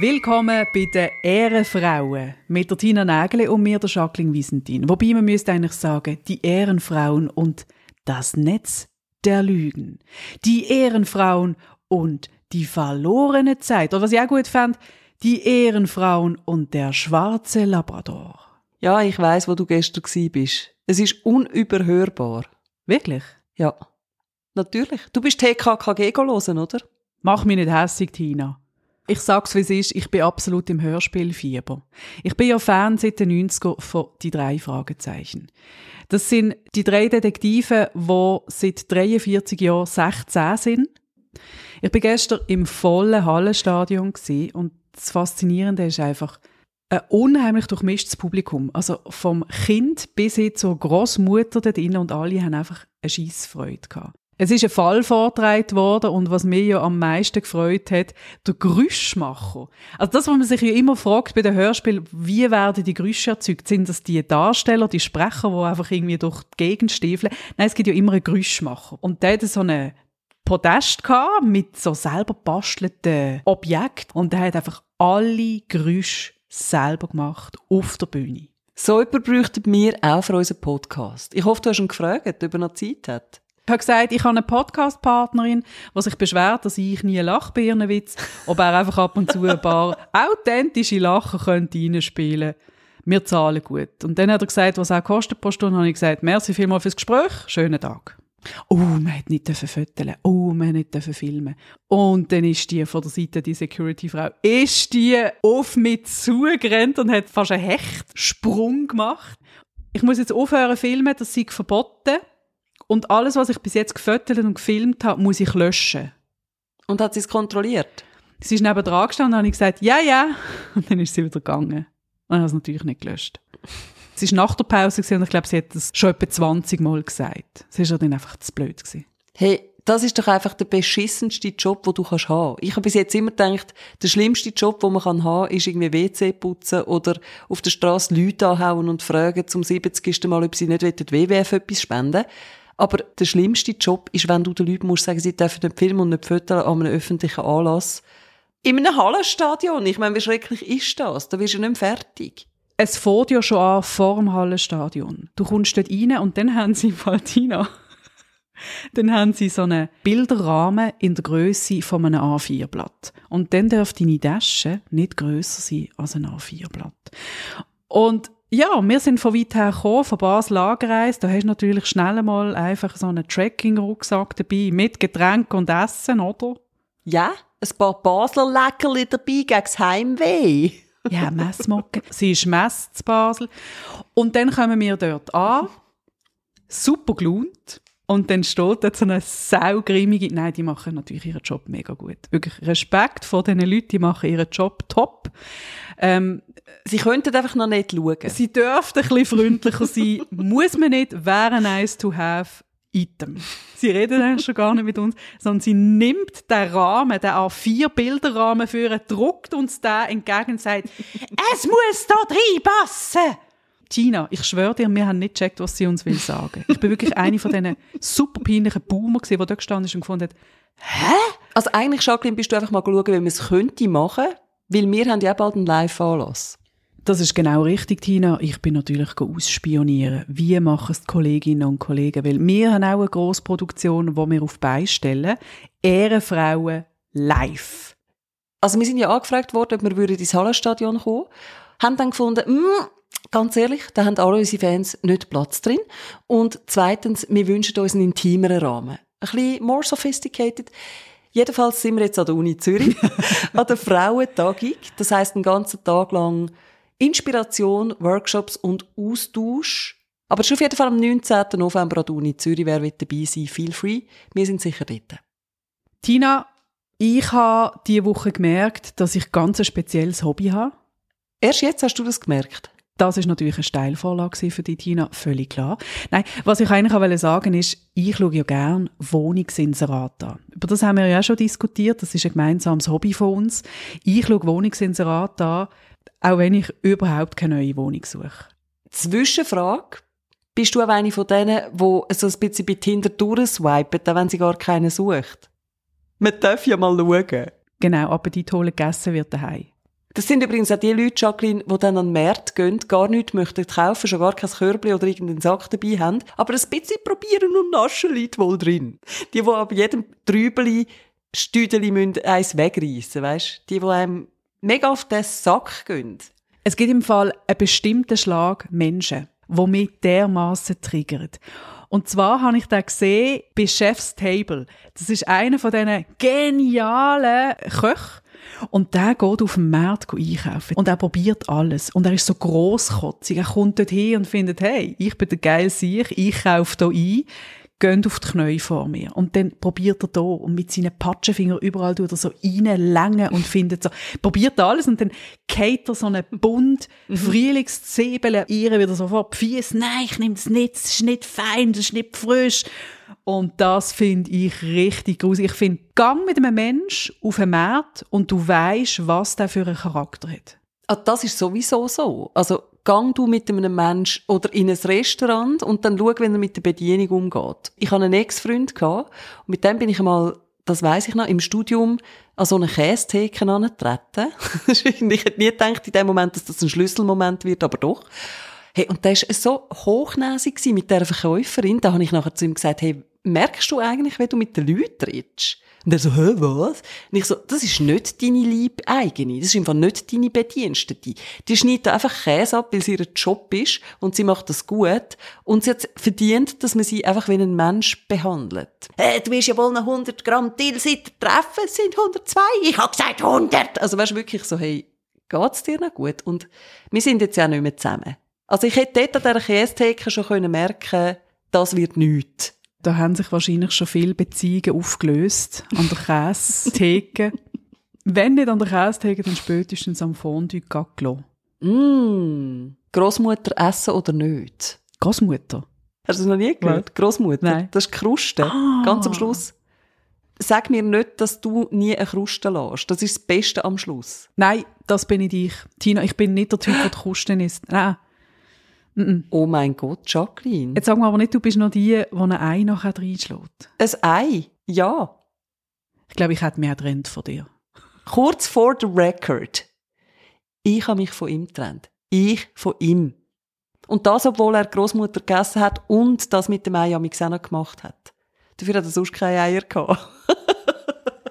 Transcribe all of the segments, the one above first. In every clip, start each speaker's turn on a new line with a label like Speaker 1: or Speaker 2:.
Speaker 1: Willkommen bei den Ehrenfrauen mit der Tina Nägele und mir, der Jacqueline Wiesentin. Wobei man müsste eigentlich sagen, die Ehrenfrauen und das Netz der Lügen. Die Ehrenfrauen und die verlorene Zeit. Oder was ich auch gut fand, die Ehrenfrauen und der schwarze Labrador.
Speaker 2: Ja, ich weiß, wo du gestern bist. Es ist unüberhörbar.
Speaker 1: Wirklich?
Speaker 2: Ja. Natürlich. Du bist TKKG hören, oder?
Speaker 1: Mach mich nicht hässig, Tina. Ich sag's, wie es ist, ich bin absolut im Hörspielfieber. Ich bin ja Fan seit den 90er von «Die drei Fragezeichen». Das sind die drei Detektive, die seit 43 Jahren 16 sind. Ich bin gestern im vollen Hallenstadion und das Faszinierende ist einfach ein unheimlich durchmischtes Publikum. Also vom Kind bis hin zur Großmutter dort drin und alle haben einfach eine Scheissfreude gehabt. Es ist ein Fall vorgetragen worden und was mich ja am meisten gefreut hat, der Geräuschmacher. Also das, was man sich ja immer fragt bei den Hörspielen, wie werden die Geräusche erzeugt? Sind das die Darsteller, die Sprecher, die einfach irgendwie durch die Gegend stiefeln? Nein, es gibt ja immer einen Geräuschmacher. Und der hat so eine Podest mit so selber bastelten Objekten und der hat einfach alle Geräusche selber gemacht auf der Bühne.
Speaker 2: So jemand bräuchten wir auch für unseren Podcast. Ich hoffe, du hast ihn gefragt, ob er noch Zeit hat.
Speaker 1: Ich habe gesagt, ich habe eine Podcast-Partnerin, die sich beschwert, dass ich nie lache bei ihren Witz, ob er einfach ab und zu ein paar authentische Lachen könnte reinspielen Wir zahlen gut. Und dann hat er gesagt, was auch kostet pro Stunde, habe ich gesagt, merci vielmals fürs Gespräch, schönen Tag. Oh, man hat nicht fotografieren. Oh, man hat nicht filmen. Und dann ist die von der Seite, die Security-Frau, ist die auf mich zugerannt und hat fast einen Hechtsprung gemacht. Ich muss jetzt aufhören filmen, das sei verboten. Und alles, was ich bis jetzt gefotogt und gefilmt habe, muss ich löschen.
Speaker 2: Und hat sie es kontrolliert?
Speaker 1: Sie ist neben dran gestanden und habe gesagt, ja, ja. Und dann ist sie wieder gegangen. Und habe es natürlich nicht gelöscht. Es war nach der Pause und ich glaube, sie hat das schon etwa 20 Mal gesagt. Es war dann einfach zu blöd. Gewesen.
Speaker 2: Hey, das ist doch einfach der beschissenste Job, den du kannst haben. Ich habe bis jetzt immer gedacht, der schlimmste Job, den man haben kann, ist irgendwie WC putzen oder auf der Straße Leute anhauen und fragen zum 70. Mal, ob sie nicht WWF etwas spenden Aber der schlimmste Job ist, wenn du den Leuten musst sagen, sie dürfen nicht filmen und nicht fotografieren an einem öffentlichen Anlass. In einem Hallenstadion. Ich meine, wie schrecklich ist das? Da wirst du nicht fertig
Speaker 1: es fährt ja schon an vor dem Hallenstadion. Du kommst dort rein und dann haben sie Faltina. dann haben sie so einen Bilderrahmen in der Größe von einem A4-Blatt. Und dann darf deine Tasche nicht grösser sein als ein A4-Blatt. Und ja, wir sind von weit her gekommen, von Basel angereist. Da hast du natürlich schnell einmal einfach so einen Trekking-Rucksack dabei, mit Getränk und Essen, oder?
Speaker 2: Ja, ein paar Basler Leckerli dabei gegen das Heimweh.
Speaker 1: Ja, Messmocke. Sie ist Mess zu Basel. Und dann kommen wir dort an, super gelohnt. Und dann steht dort so eine saugrimmige, nein, die machen natürlich ihren Job mega gut. Wirklich Respekt vor diesen Leuten, die machen ihren Job top.
Speaker 2: Ähm, sie könnten einfach noch nicht schauen.
Speaker 1: Sie dürften ein bisschen freundlicher sein. Muss man nicht, wäre nice to have. Item. Sie redet eigentlich schon gar nicht mit uns, sondern sie nimmt den Rahmen, den A4-Bilderrahmen für, druckt uns den entgegen und sagt, es muss da reinpassen! Tina, ich schwöre dir, wir haben nicht gecheckt, was sie uns will sagen. Ich bin wirklich eine von diesen super peinlichen Boomer die dort gestanden ist und gefunden hat, hä?
Speaker 2: Also eigentlich, Jacqueline, bist du einfach mal schauen, wie man es könnte machen, weil wir haben ja bald einen Live-Anlass.
Speaker 1: Das ist genau richtig, Tina. Ich bin natürlich ausspionieren. Wie machen es die Kolleginnen und Kollegen? Weil wir haben auch eine Grossproduktion, die wir auf beistellen. Ehrenfrauen live.
Speaker 2: Also wir sind ja angefragt worden, ob wir ins Hallenstadion kommen haben dann gefunden, mm, ganz ehrlich, da haben alle unsere Fans nicht Platz drin. Und zweitens, wir wünschen uns einen intimeren Rahmen. Ein bisschen more sophisticated. Jedenfalls sind wir jetzt an der Uni Zürich, an der Frauentagung. Das heisst, einen ganzen Tag lang Inspiration, Workshops und Austausch. Aber schon auf jeden Fall am 19. November an der Uni Zürich. Wer will dabei sein, feel free. Wir sind sicher dort.
Speaker 1: Tina, ich habe diese Woche gemerkt, dass ich ganz ein spezielles Hobby habe.
Speaker 2: Erst jetzt hast du das gemerkt?
Speaker 1: Das ist natürlich eine Steilvorlage für die Tina, völlig klar. Nein, was ich eigentlich auch sagen ist, ich schaue ja gerne Wohnungsinserat an. Über das haben wir ja schon diskutiert, das ist ein gemeinsames Hobby von uns. Ich schaue Wohnungsinserat an, auch wenn ich überhaupt keine neue Wohnung suche.
Speaker 2: Zwischenfrage. Bist du auch eine von denen, die so ein bisschen bei Tinder durchswipen, wenn sie gar keinen sucht? Man darf ja mal schauen.
Speaker 1: Genau, Appetit holen gegessen wird daheim.
Speaker 2: Das sind übrigens auch die Leute, Jacqueline, die dann an den Markt gehen, gar nichts möchten kaufen, schon gar kein Körbchen oder irgendeinen Sack dabei haben, aber ein bisschen probieren und naschen liegt wohl drin. Die, die ab jedem Trübeli Stüdeli müssen eins wegreissen, weisst? Die, die einem mega auf den Sack gehen.
Speaker 1: Es gibt im Fall einen bestimmten Schlag Menschen, die mich dermassen triggert. Und zwar habe ich da gesehen bei Chef's Table. Das ist einer von diesen genialen Köchen. Und der geht auf den Markt einkaufen. Und er probiert alles. Und er ist so grosskotzig. Er kommt dort hin und findet, hey, ich bin der geile Sieg, ich kaufe hier ein gehen auf die Knie vor mir. Und dann probiert er da und mit seinen Patschenfingern überall tut er so reinlängen und findet so, probiert alles und dann geht er so einen bunt mhm. Frühlingszwiebeln ihr wieder so vor Füße. Nein, ich nehme das nicht, das ist nicht fein, das ist nicht frisch. Und das finde ich richtig gruselig. Ich finde, gang mit einem Mensch auf einen Markt und du weißt, was der für einen Charakter hat.
Speaker 2: Ah, das ist sowieso so. Also gang du mit einem Mensch oder in ein Restaurant und dann schau, wenn er mit der Bedienung umgeht. Ich hatte einen Ex-Freund und mit dem bin ich einmal, das weiß ich noch, im Studium an so eine Käsetheke angetreten. ich hätte nie gedacht in dem Moment, dass das ein Schlüsselmoment wird, aber doch. Hey, und der war so hochnäsig mit dieser Verkäuferin, da habe ich nachher zu ihm gesagt, hey, merkst du eigentlich, wenn du mit den Leuten redest? Und er so, hä, was? Und ich so, das ist nicht deine liebe eigene. Das ist einfach nicht deine Bedienstete. Die schneidet einfach Käse ab, weil es ihr Job ist und sie macht das gut. Und sie hat verdient, dass man sie einfach wie einen Mensch behandelt. Hey, du willst ja wohl noch 100 Gramm Tilsiter treffen, es sind 102. Ich hab gesagt 100. Also weißt du wirklich so, hey, geht's dir noch gut? Und wir sind jetzt ja nicht mehr zusammen. Also ich hätte dort an dieser Käsetheke schon merken können das wird nichts.
Speaker 1: Da haben sich wahrscheinlich schon viele Beziehungen aufgelöst an der Käsetheke. Wenn nicht an der Käsetheke, dann spätestens am Fondue Gaglo.
Speaker 2: Mm. Großmutter essen oder nicht?
Speaker 1: Großmutter?
Speaker 2: Hast du das noch nie gehört? Großmutter?
Speaker 1: Nein.
Speaker 2: Das ist Kruste. Ah. Ganz am Schluss. Sag mir nicht, dass du nie eine Kruste lässt. Das ist das Beste am Schluss.
Speaker 1: Nein, das bin ich. Tina, ich bin nicht der Typ, der die Krusten isst. Nein.
Speaker 2: Mm Oh mein Gott, Jacqueline.
Speaker 1: Jetzt sagen wir aber nicht, du bist noch die, die ein Ei nachher reinschlägt.
Speaker 2: Ein Ei? Ja.
Speaker 1: Ich glaube, ich hätte mehr getrennt von dir.
Speaker 2: Kurz vor the record. Ich habe mich von ihm getrennt. Ich von ihm. Und das, obwohl er Großmutter gegessen hat und das mit dem Ei am auch gemacht hat. Dafür hat er sonst keine Eier gehabt.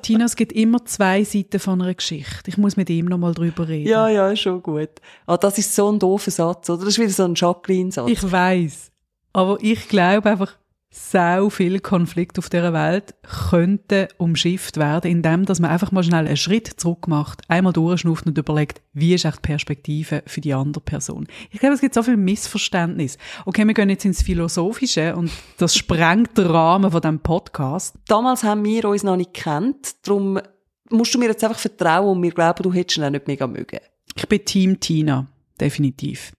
Speaker 1: Tina, es gibt immer zwei Seiten von einer Geschichte. Ich muss mit ihm noch mal drüber reden.
Speaker 2: Ja, ja, schon gut. Ah, das ist so ein doofer Satz, oder? Das ist wieder so ein Jacqueline-Satz.
Speaker 1: Ich weiß, aber ich glaube einfach, sau viel Konflikt auf dieser Welt könnte umschifft werden, indem dass man einfach mal schnell einen Schritt zurück macht, einmal durchschnauft und überlegt, wie ist echt die Perspektive für die andere Person. Ich glaube, es gibt so viel Missverständnis. Okay, wir gehen jetzt ins Philosophische und das sprengt den Rahmen von diesem Podcast.
Speaker 2: Damals haben wir uns noch nicht kennt, darum musst du mir jetzt einfach vertrauen und wir glauben, du hättest ihn auch nicht mega mögen.
Speaker 1: Ich bin Team Tina, definitiv.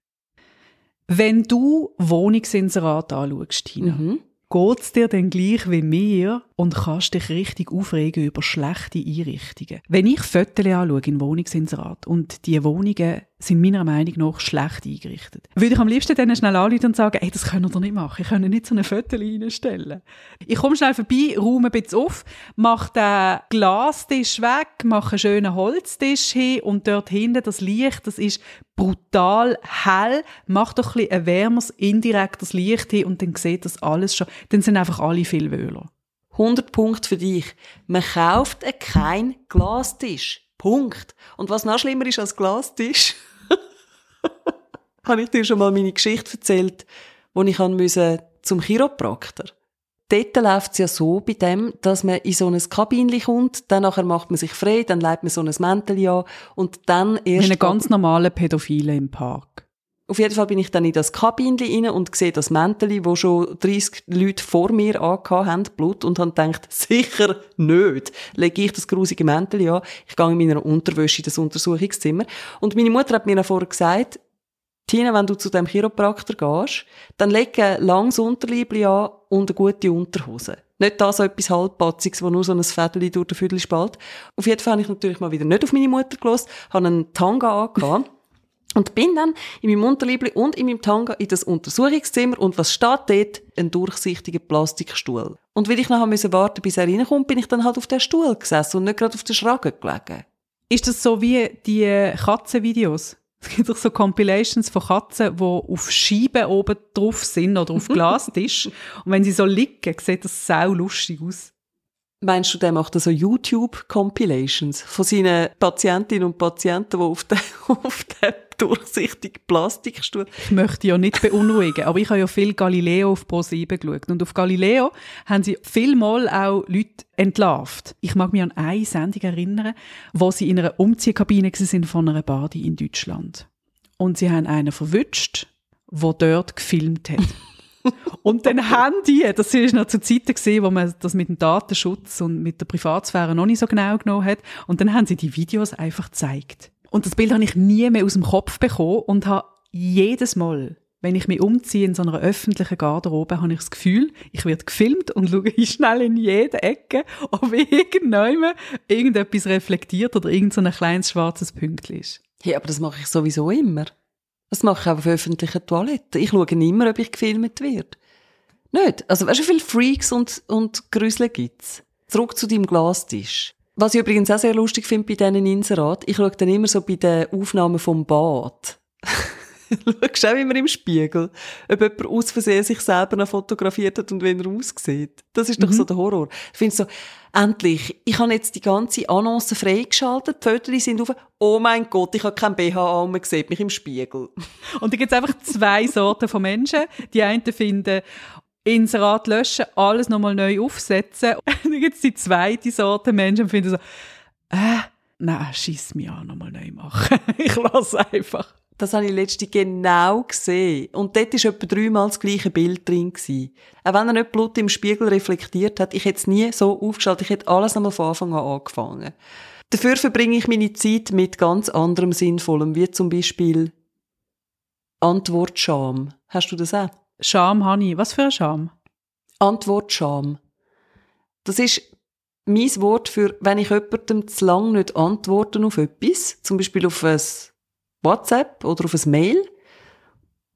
Speaker 1: Wenn du Wohnungsinserat anschaust, Tina, mhm geht's dir denn gleich wie mir und kannst dich richtig aufregen über schlechte Einrichtungen? Wenn ich Fotos anschaue in Wohnungsinserat und die Wohnungen sind meiner Meinung nach schlecht eingerichtet, würde ich am liebsten denen schnell anrufen und sagen, ey, das können ihr nicht machen, ich kann nicht so eine Foto reinstellen. Ich komme schnell vorbei, räume ein bisschen auf, mache den Glastisch weg, mache einen schönen Holztisch hin und dort hinten das Licht, das ist brutal hell, mach doch ein, ein wärmeres, indirektes Licht hin und dann sieht das alles schon. Dann sind einfach alle viel wöhler.
Speaker 2: 100 Punkte für dich. Man kauft kein Glastisch. Punkt. Und was noch schlimmer ist als Glastisch, habe ich dir schon mal meine Geschichte erzählt, wo ich musste zum Chiropraktor dort läuft es ja so bei dem, dass man in so ein Kabinchen kommt, dann nachher macht man sich frei, dann leitet man so ein Mäntel an und dann erst...
Speaker 1: Wie eine ganz normale Pädophile im Park.
Speaker 2: Auf jeden Fall bin ich dann in das Kabinchen rein und sehe das Mäntel, wo schon 30 Leute vor mir angehabt haben, Blut, und habe gedacht, sicher nicht. Lege ich das grusige Mäntel an. Ich gehe in meiner Unterwäsche in das Untersuchungszimmer. Und meine Mutter hat mir noch vorher gesagt, Tina, wenn du zu dem Chiropraktor gehst, dann leg ein langes Unterleibli an und eine gute Unterhose. Nicht da so etwas halbpatziges, wo nur so ein Fädeli durch den Viertel spalt. Auf jeden Fall habe ich natürlich mal wieder nicht auf meine Mutter gelost, habe einen Tanga angehabt. Und bin dann in meinem Unterliebli und in meinem Tanga in das Untersuchungszimmer und was steht dort? Ein durchsichtiger Plastikstuhl. Und weil ich nachher warten musste, bis er reinkommt, bin ich dann halt auf der Stuhl gesessen und nicht gerade auf der Schranke gelegen.
Speaker 1: Ist das so wie die Katzenvideos? Es gibt doch so Compilations von Katzen, die auf Scheiben oben drauf sind oder auf Glastisch. und wenn sie so liegen, sieht das sau lustig aus.
Speaker 2: Meinst du, der macht so YouTube-Compilations von seinen Patientinnen und Patienten, die auf dem, auf dem durchsichtigen Plastikstuhl...
Speaker 1: Ich möchte ja nicht beunruhigen, aber ich habe ja viel Galileo auf Pro7 geschaut. Und auf Galileo haben sie vielmal auch Leute entlarvt. Ich mag mich an eine Sendung erinnern, wo sie in einer Umziehkabine sind von einer Badi in Deutschland. Und sie haben einen verwünscht, der dort gefilmt hat. Und dann haben die, das ist noch zu Zeiten gesehen, wo man das mit dem Datenschutz und mit der Privatsphäre noch nicht so genau genommen hat. Und dann haben sie die Videos einfach gezeigt. Und das Bild habe ich nie mehr aus dem Kopf bekommen und habe jedes Mal, wenn ich mich umziehe in so einer öffentlichen Garderobe, habe ich das Gefühl, ich werde gefilmt und schaue schnell in jede Ecke, ob irgendjemand irgendetwas reflektiert oder irgendein so kleines schwarzes Pünktchen ist.
Speaker 2: Hey, aber das mache ich sowieso immer. Das mache ich auch auf öffentlichen Toiletten. Ich schaue immer, ob ich gefilmt werde. Nicht. Also, weißt du, wie viele Freaks und, und Grüsel gibt's? Zurück zu deinem Glastisch. Was ich übrigens auch sehr lustig finde bei diesen Inserat, ich schaue dann immer so bei den Aufnahmen vom Bad. Schaust auch immer im Spiegel, ob jemand aus Versehen sich selber noch fotografiert hat und wie er aussieht. Das ist doch mhm. so der Horror. Ich finde so, endlich, ich habe jetzt die ganze Annonce freigeschaltet, die Fotos sind auf, oh mein Gott, ich habe kein BH an, man sieht mich im Spiegel.
Speaker 1: Und da gibt es einfach zwei Sorten von Menschen. Die einen finden, Inserat löschen, alles nochmal neu aufsetzen. Dann gibt es die zweite Sorte Menschen, die finden so, äh, nein, schieß mich an, nochmal neu machen. ich lasse einfach.
Speaker 2: Das habe ich letztens genau gesehen. Und dort war etwa dreimal das gleiche Bild drin. Gewesen. Auch wenn er nicht Blut im Spiegel reflektiert hat, ich hätte es nie so aufgestellt, ich hätte alles nochmal von Anfang an angefangen. Dafür verbringe ich meine Zeit mit ganz anderem Sinnvollem, wie zum Beispiel Antwortscham. Hast du das auch?
Speaker 1: Scham ich. Was für eine Scham?
Speaker 2: Antwortscham. Das ist mein Wort für, wenn ich jemandem zu lang nicht antworte auf etwas, zum Beispiel auf ein WhatsApp oder auf ein Mail.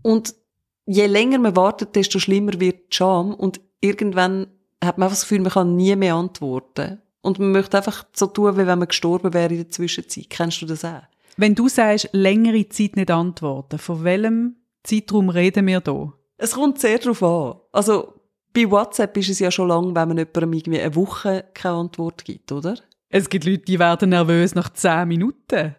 Speaker 2: Und je länger man wartet, desto schlimmer wird die Scham. Und irgendwann hat man einfach das Gefühl, man kann nie mehr antworten. Und man möchte einfach so tun, wie wenn man gestorben wäre in der Zwischenzeit. Kennst du das auch?
Speaker 1: Wenn du sagst, längere Zeit nicht antworten, von welchem Zeitraum reden wir da?
Speaker 2: Es kommt sehr darauf an. Also, bei WhatsApp ist es ja schon lang, wenn man jemandem irgendwie eine Woche keine Antwort gibt, oder?
Speaker 1: Es gibt Leute, die werden nervös nach zehn Minuten.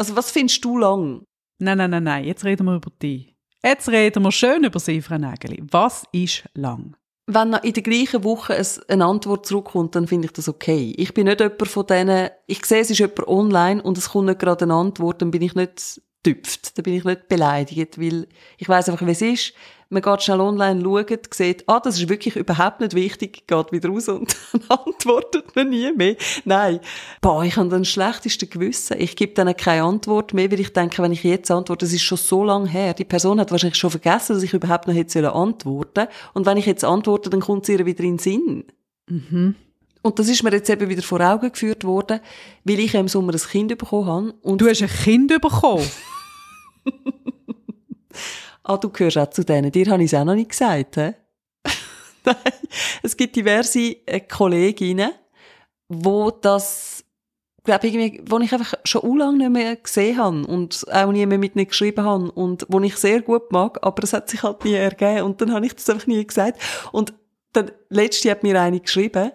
Speaker 2: Also, was findest du lang?
Speaker 1: Nein, nein, nein, nein, jetzt reden wir über dich. Jetzt reden wir schön über Sie, Frau Nägeli. Was ist lang?
Speaker 2: Wenn in der gleichen Woche eine Antwort zurückkommt, dann finde ich das okay. Ich bin nicht jemand von denen, ich sehe, es ist jemand online und es kommt nicht gerade eine Antwort, dann bin ich nicht tüpft. Da bin ich nicht beleidigt, weil ich weiß einfach, wie es ist man geht schnell online, schaut, sieht, ah, das ist wirklich überhaupt nicht wichtig, geht wieder raus und dann antwortet man nie mehr. Nein. Boah, ich habe dann schlechteste Gewissen. Ich gebe dann keine Antwort mehr, weil ich denke, wenn ich jetzt antworte, das ist schon so lange her. Die Person hat wahrscheinlich schon vergessen, dass ich überhaupt noch hätte antworten Und wenn ich jetzt antworte, dann kommt sie ihr wieder in den Sinn. Mhm. Und das ist mir jetzt eben wieder vor Augen geführt worden, weil ich im Sommer ein Kind bekommen habe. Und
Speaker 1: du hast ein Kind bekommen?
Speaker 2: Ah, du gehörst auch zu denen. Dir habe ich es auch noch nicht gesagt, hä? Nein. Es gibt diverse äh, Kolleginnen, wo das, glaube ich, wo ich einfach schon lange nicht mehr gesehen habe und auch nie mehr mit ihnen geschrieben habe und wo ich sehr gut mag, aber es hat sich halt nie ergeben und dann habe ich das einfach nie gesagt. Und dann, letzte hat mir eine geschrieben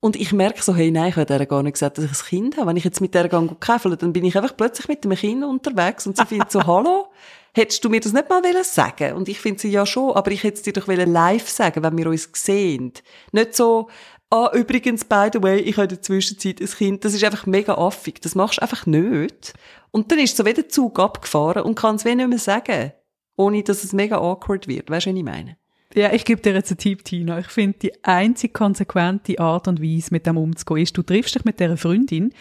Speaker 2: und ich merke so, hey, nein, ich habe der gar nicht gesagt, dass ich ein Kind habe. Wenn ich jetzt mit der gehe käfeln, dann bin ich einfach plötzlich mit dem Kind unterwegs und sie findet so, hallo, hättest du mir das nicht mal sagen Und ich finde sie ja schon, aber ich hätte es dir doch live sagen wenn wir uns sehen. Nicht so, ah, übrigens, by the way, ich habe in der Zwischenzeit ein Kind. Das ist einfach mega affig. Das machst du einfach nicht. Und dann ist so wieder der Zug abgefahren und kann es nicht mehr sagen. Ohne, dass es mega awkward wird. Weißt du, was ich meine?
Speaker 1: Ja, ich gebe dir jetzt einen Tipp, Tina. Ich finde, die einzig konsequente Art und Weise, mit dem umzugehen, ist, du triffst dich mit dieser Freundin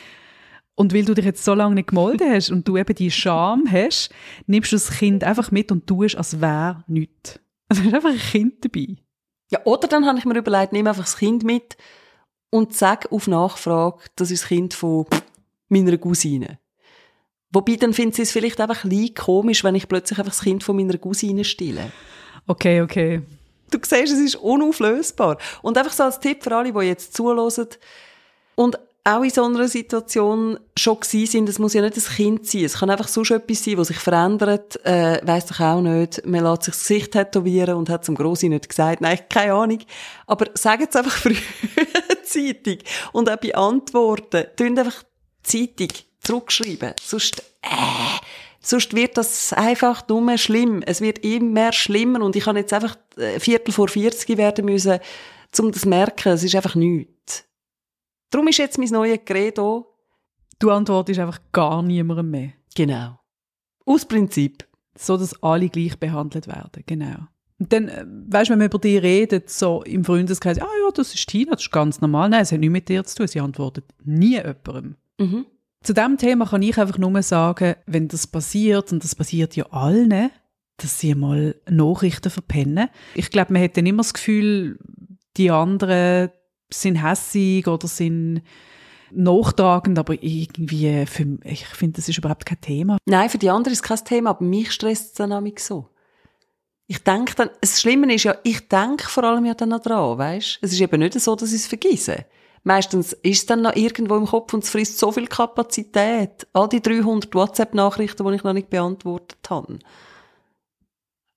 Speaker 1: und weil du dich jetzt so lange nicht gemolden hast und du eben die Scham hast, nimmst du das Kind einfach mit und tust, als wäre nichts. Also ist einfach ein Kind dabei.
Speaker 2: Ja, oder dann habe ich mir überlegt, nimm einfach das Kind mit und sag auf Nachfrage, das ist das Kind von meiner Cousine. Wobei, dann findet sie es vielleicht einfach ein bisschen komisch, wenn ich plötzlich einfach das Kind von meiner Cousine stille.
Speaker 1: Okay, okay.
Speaker 2: Du siehst, es ist unauflösbar. Und einfach so als Tipp für alle, die jetzt zuhören, und auch in so einer Situation schon gewesen sind, es muss ja nicht ein Kind sein, es kann einfach so etwas sein, was sich verändert, äh, weiss doch auch nicht, man lässt sich das Gesicht tätowieren und hat zum Grossi nicht gesagt, nein, keine Ahnung, aber sagen es einfach frühzeitig und auch bei Antworten, tun einfach Zeitung zurückschreiben, sonst, äh, sonst wird das einfach nur schlimm, es wird immer schlimmer und ich kann jetzt einfach äh, Viertel vor 40 werden müssen, um das zu merken, es ist einfach nichts. Darum ist jetzt mein neues Credo.
Speaker 1: Du antwortest einfach gar niemandem mehr.
Speaker 2: Genau. Aus Prinzip.
Speaker 1: So, dass alle gleich behandelt werden. Genau. Und dann, äh, weißt du, wenn man über die redet, so im Freundeskreis, ah ja, das ist Tina, das ist ganz normal. Nein, es hat nichts mit dir zu tun. Sie antwortet nie jemandem. Mhm. Zu diesem Thema kann ich einfach nur sagen, wenn das passiert, und das passiert ja allen, dass sie mal Nachrichten verpennen. Ich glaube, man hat dann immer das Gefühl, die anderen sind hässig oder sind nachtragend, aber irgendwie, für, ich finde, das ist überhaupt kein Thema.
Speaker 2: Nein, für die anderen ist es kein Thema, aber mich stresst es dann so. Ich denke dann, das Schlimme ist ja, ich denke vor allem ja dann noch weißt? Es ist eben nicht so, dass ich es vergesse. Meistens ist es dann noch irgendwo im Kopf und es frisst so viel Kapazität. All die 300 WhatsApp-Nachrichten, die ich noch nicht beantwortet habe.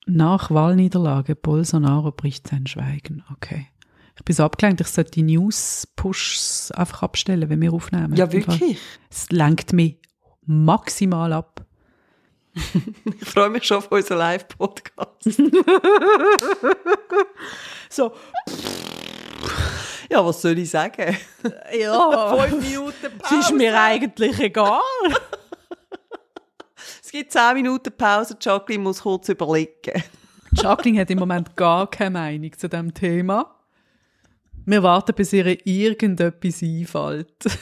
Speaker 1: Nach Wahlniederlage Bolsonaro bricht sein Schweigen. Okay. Ich bin so abgelenkt, ich sollte die News-Pushs einfach abstellen, wenn wir aufnehmen.
Speaker 2: Ja, wirklich?
Speaker 1: Es lenkt mich maximal ab.
Speaker 2: ich freue mich schon auf unseren Live-Podcast.
Speaker 1: so.
Speaker 2: Ja, was soll ich sagen?
Speaker 1: Ja. Fünf Minuten Pause. Es ist mir eigentlich egal.
Speaker 2: es gibt zehn Minuten Pause. Jacqueline muss kurz überlegen.
Speaker 1: Jacqueline hat im Moment gar keine Meinung zu diesem Thema. Wir warten, bis ihr irgendetwas einfällt.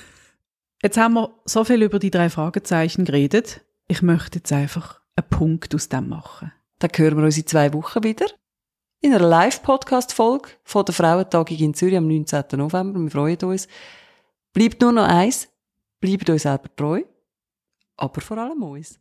Speaker 1: Jetzt haben wir so viel über die drei Fragezeichen geredet. Ich möchte jetzt einfach einen Punkt aus dem machen.
Speaker 2: Dann hören wir uns in zwei Wochen wieder. In einer Live-Podcast-Folge von der Frauentagung in Zürich am 19. November. Wir freuen uns. Bleibt nur noch eins. Bleibt euch selber treu. Aber vor allem uns.